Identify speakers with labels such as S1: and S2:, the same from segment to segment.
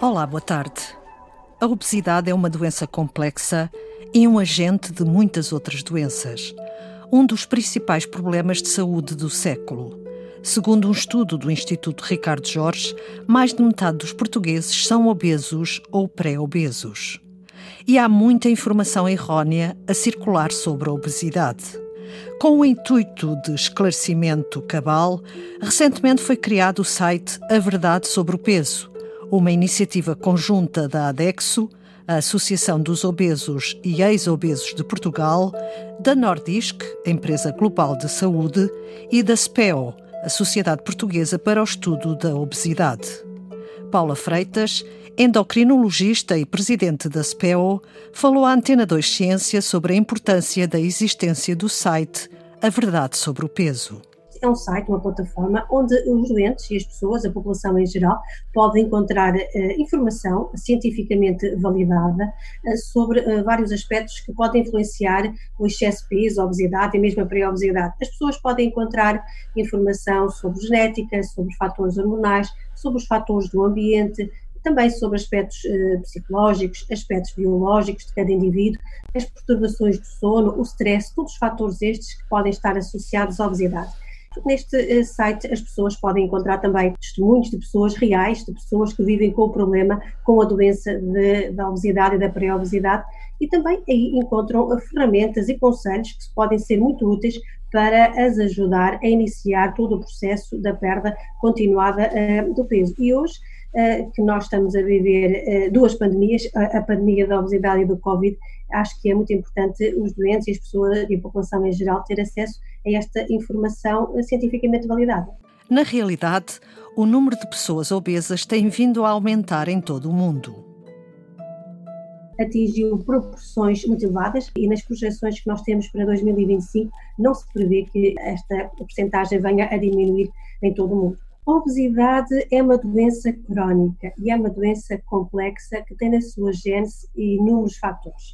S1: Olá, boa tarde. A obesidade é uma doença complexa e um agente de muitas outras doenças. Um dos principais problemas de saúde do século. Segundo um estudo do Instituto Ricardo Jorge, mais de metade dos portugueses são obesos ou pré-obesos. E há muita informação errónea a circular sobre a obesidade. Com o intuito de esclarecimento cabal, recentemente foi criado o site A Verdade sobre o Peso, uma iniciativa conjunta da ADEXO, a Associação dos Obesos e Ex-Obesos de Portugal, da Nordisk, empresa global de saúde, e da SPEO, a Sociedade Portuguesa para o Estudo da Obesidade. Paula Freitas, endocrinologista e presidente da SPEO, falou à Antena 2 Ciência sobre a importância da existência do site A Verdade sobre o Peso
S2: é um site, uma plataforma onde os doentes e as pessoas, a população em geral, podem encontrar uh, informação cientificamente validada uh, sobre uh, vários aspectos que podem influenciar o excesso de peso, a obesidade e mesmo a pré-obesidade. As pessoas podem encontrar informação sobre genética, sobre fatores hormonais, sobre os fatores do ambiente, também sobre aspectos uh, psicológicos, aspectos biológicos de cada indivíduo, as perturbações do sono, o stress, todos os fatores estes que podem estar associados à obesidade. Neste eh, site as pessoas podem encontrar também testemunhos de pessoas reais, de pessoas que vivem com o problema, com a doença de, da obesidade e da pré-obesidade e também aí encontram ferramentas e conselhos que podem ser muito úteis para as ajudar a iniciar todo o processo da perda continuada uh, do peso. E hoje que nós estamos a viver uh, duas pandemias, a, a, pandemia da obesidade e do Covid, acho que é muito importante os doentes e as pessoas e a população em geral ter acesso a esta informação cientificamente validada.
S1: Na realidade, o número de pessoas obesas tem vindo a aumentar em todo o mundo
S2: atingiu proporções muito elevadas e nas projeções que nós temos para 2025 não se prevê que esta porcentagem venha a diminuir em todo o mundo. Obesidade é uma doença crónica e é uma doença complexa que tem na sua gênese inúmeros fatores.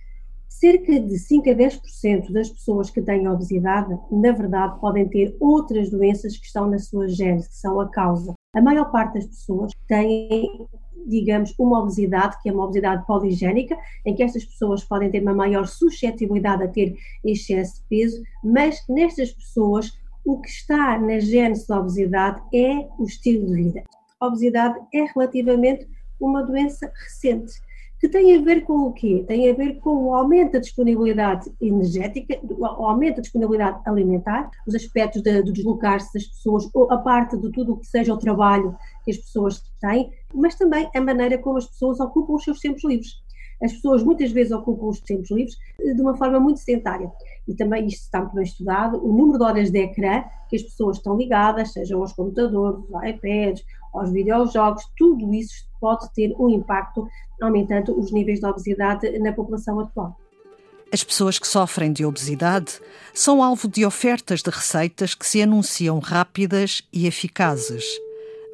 S2: Cerca de 5 a 10% das pessoas que têm obesidade, na verdade, podem ter outras doenças que estão na sua gênese, que são a causa. A maior parte das pessoas têm digamos, uma obesidade, que é uma obesidade poligénica, em que estas pessoas podem ter uma maior suscetibilidade a ter excesso de peso, mas nestas pessoas o que está na gênese da obesidade é o estilo de vida. A obesidade é relativamente uma doença recente que tem a ver com o quê? Tem a ver com o aumento da disponibilidade energética, o aumento da disponibilidade alimentar, os aspectos de, de deslocar-se das pessoas, ou a parte de tudo o que seja o trabalho que as pessoas têm, mas também a maneira como as pessoas ocupam os seus tempos livres. As pessoas muitas vezes ocupam os tempos livres de uma forma muito sedentária. E também isto está muito bem estudado, o número de horas de ecrã que as pessoas estão ligadas, sejam aos computadores, aos iPads, aos videojogos, tudo isso pode ter um impacto aumentando os níveis de obesidade na população atual.
S1: As pessoas que sofrem de obesidade são alvo de ofertas de receitas que se anunciam rápidas e eficazes,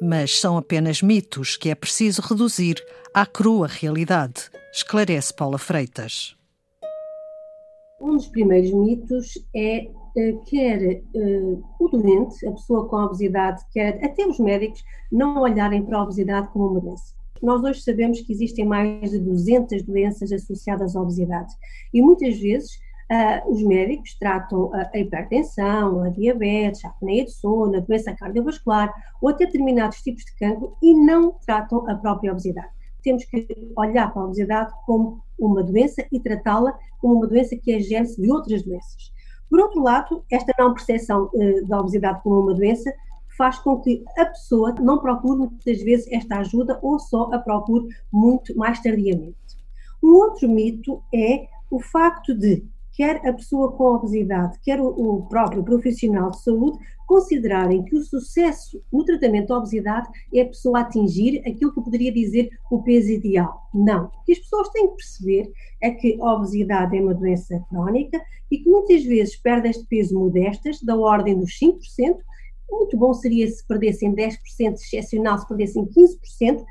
S1: mas são apenas mitos que é preciso reduzir à crua realidade, esclarece Paula Freitas.
S2: Um dos primeiros mitos é eh, quer uh, o doente, a pessoa com obesidade, quer até os médicos, não olharem para a obesidade como uma doença. Nós hoje sabemos que existem mais de 200 doenças associadas à obesidade e muitas vezes uh, os médicos tratam a, a hipertensão, a diabetes, a apneia de sono, a doença cardiovascular ou até determinados tipos de cancro e não tratam a própria obesidade temos que olhar para a obesidade como uma doença e tratá-la como uma doença que é gênese de outras doenças. Por outro lado, esta não percepção uh, da obesidade como uma doença faz com que a pessoa não procure muitas vezes esta ajuda ou só a procure muito mais tardiamente. Um outro mito é o facto de quer a pessoa com obesidade, quer o, próprio profissional de saúde, considerarem que o sucesso no tratamento da obesidade é a pessoa atingir aquilo que poderia dizer o peso ideal. Não. O que as pessoas têm que perceber é que a obesidade é uma doença crónica e que muitas vezes perdas de peso modestas, da ordem dos 5%, muito bom seria se perdessem 10%, excepcional se perdessem 15%,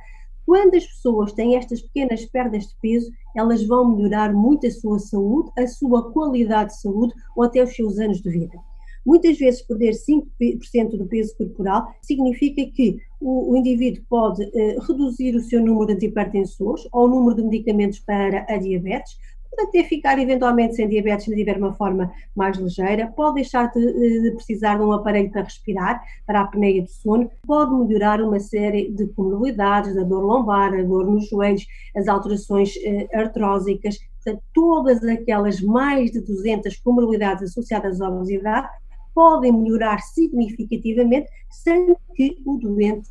S2: quando as pessoas têm estas pequenas perdas de peso, elas vão melhorar muito a sua saúde, a sua qualidade de saúde ou até os seus anos de vida. Muitas vezes, perder 5% do peso corporal significa que o, o indivíduo pode eh, reduzir o seu número de antipertensores ou o número de medicamentos para a diabetes, até ficar eventualmente sem diabetes se tiver uma forma mais ligeira, pode deixar de, de, precisar de um aparelho para respirar, para a apneia do sono, pode melhorar uma série de comorbilidades, a dor lombar, a dor nos joelhos, as alterações eh, artrósicas, portanto, todas aquelas mais de 200 comorbilidades associadas à obesidade podem melhorar significativamente sem que o doente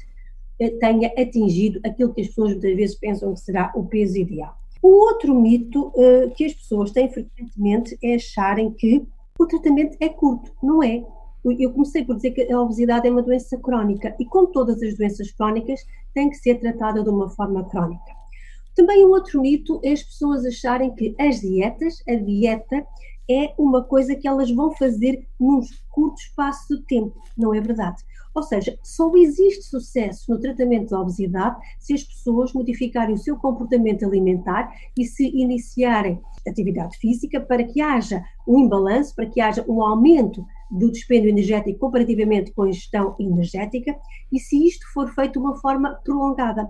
S2: eh, tenha atingido aquilo que as pessoas muitas vezes pensam que será o peso ideal. Um outro mito uh, que as pessoas têm frequentemente é acharem que o tratamento é curto. Não é. Eu comecei por dizer que a obesidade é uma doença crónica e, como todas as doenças crónicas, tem que ser tratada de uma forma crónica. Também um outro mito é as pessoas acharem que as dietas, a dieta, é uma coisa que elas vão fazer num curto espaço de tempo. Não é verdade. Ou seja, só existe sucesso no tratamento da obesidade se as pessoas modificarem o seu comportamento alimentar e se iniciarem atividade física para que haja um imbalanço, para que haja um aumento do dispêndio energético comparativamente com a ingestão energética e se isto for feito de uma forma prolongada.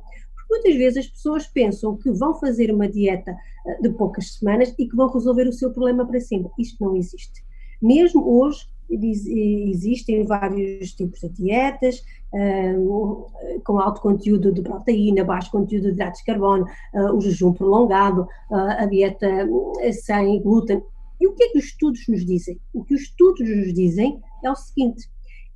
S2: Muitas vezes as pessoas pensam que vão fazer uma dieta eh, de poucas semanas e que vão resolver o seu problema para sempre. Isto não existe. Mesmo hoje, existem vários tipos de dietas, um, com alto conteúdo de proteína, baixo conteúdo de hidratos de carbono, o jejum prolongado, a dieta sem glúten. E o que é que os estudos nos dizem? O que os estudos nos dizem é o seguinte: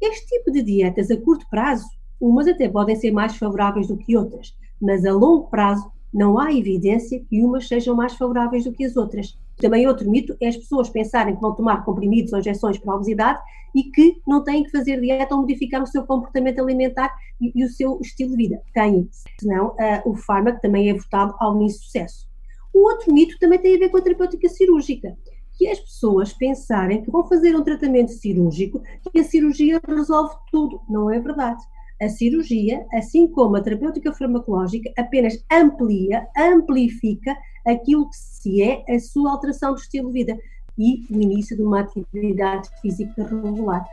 S2: este tipo de dietas a curto prazo, umas até podem ser mais favoráveis do que outras, mas a longo prazo não há evidência que umas sejam mais favoráveis do que as outras. Também outro mito é as pessoas pensarem que vão tomar comprimidos ou injeções para a obesidade e que não têm que fazer dieta ou modificar o seu comportamento alimentar e, e o seu estilo de vida. Têm, senão uh, o fármaco também é votado ao insucesso. O outro mito também tem a ver com a terapêutica cirúrgica, que é as pessoas pensarem que vão fazer um tratamento cirúrgico e a cirurgia resolve tudo. Não é verdade. A cirurgia, assim como a terapêutica farmacológica, apenas amplia, amplifica aquilo que se é a sua alteração do estilo de vida e o início de uma atividade física regular.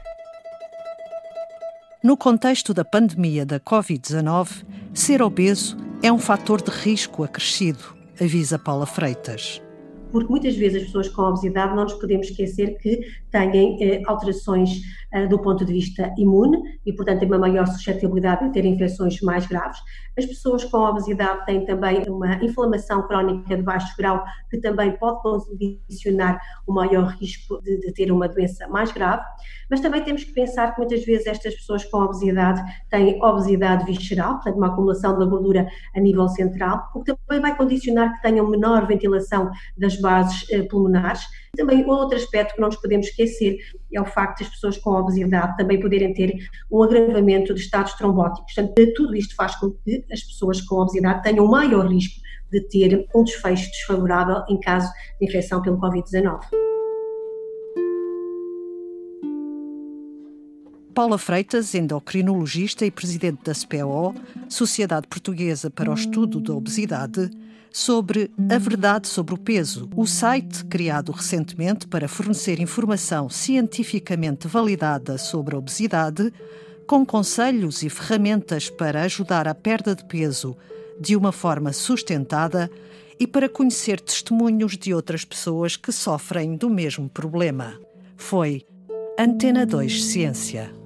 S1: No contexto da pandemia da Covid-19, ser obeso é um fator de risco acrescido, avisa Paula Freitas
S2: porque muitas vezes as pessoas com obesidade não nos podemos esquecer que têm eh, alterações eh, do ponto de vista imune e, portanto, têm uma maior suscetibilidade a ter infecções mais graves. As pessoas com obesidade têm também uma inflamação crónica de baixo grau, que também pode condicionar o maior risco de, de ter uma doença mais grave. Mas também temos que pensar que muitas vezes estas pessoas com obesidade têm obesidade visceral, portanto, uma acumulação da gordura a nível central, o que também vai condicionar que tenham menor ventilação das bases eh, pulmonares. Também outro aspecto que não nos podemos esquecer é o facto de as pessoas com obesidade também poderem ter um agravamento de estados trombóticos. Portanto, tudo isto faz com que as pessoas com obesidade tenham maior risco de ter um desfecho desfavorável em caso de infecção pelo Covid-19.
S1: Paula Freitas, endocrinologista e presidente da SPO, Sociedade Portuguesa para o Estudo da Obesidade, sobre A Verdade sobre o Peso, o site criado recentemente para fornecer informação cientificamente validada sobre a obesidade, com conselhos e ferramentas para ajudar a perda de peso de uma forma sustentada e para conhecer testemunhos de outras pessoas que sofrem do mesmo problema. Foi Antena 2 Ciência.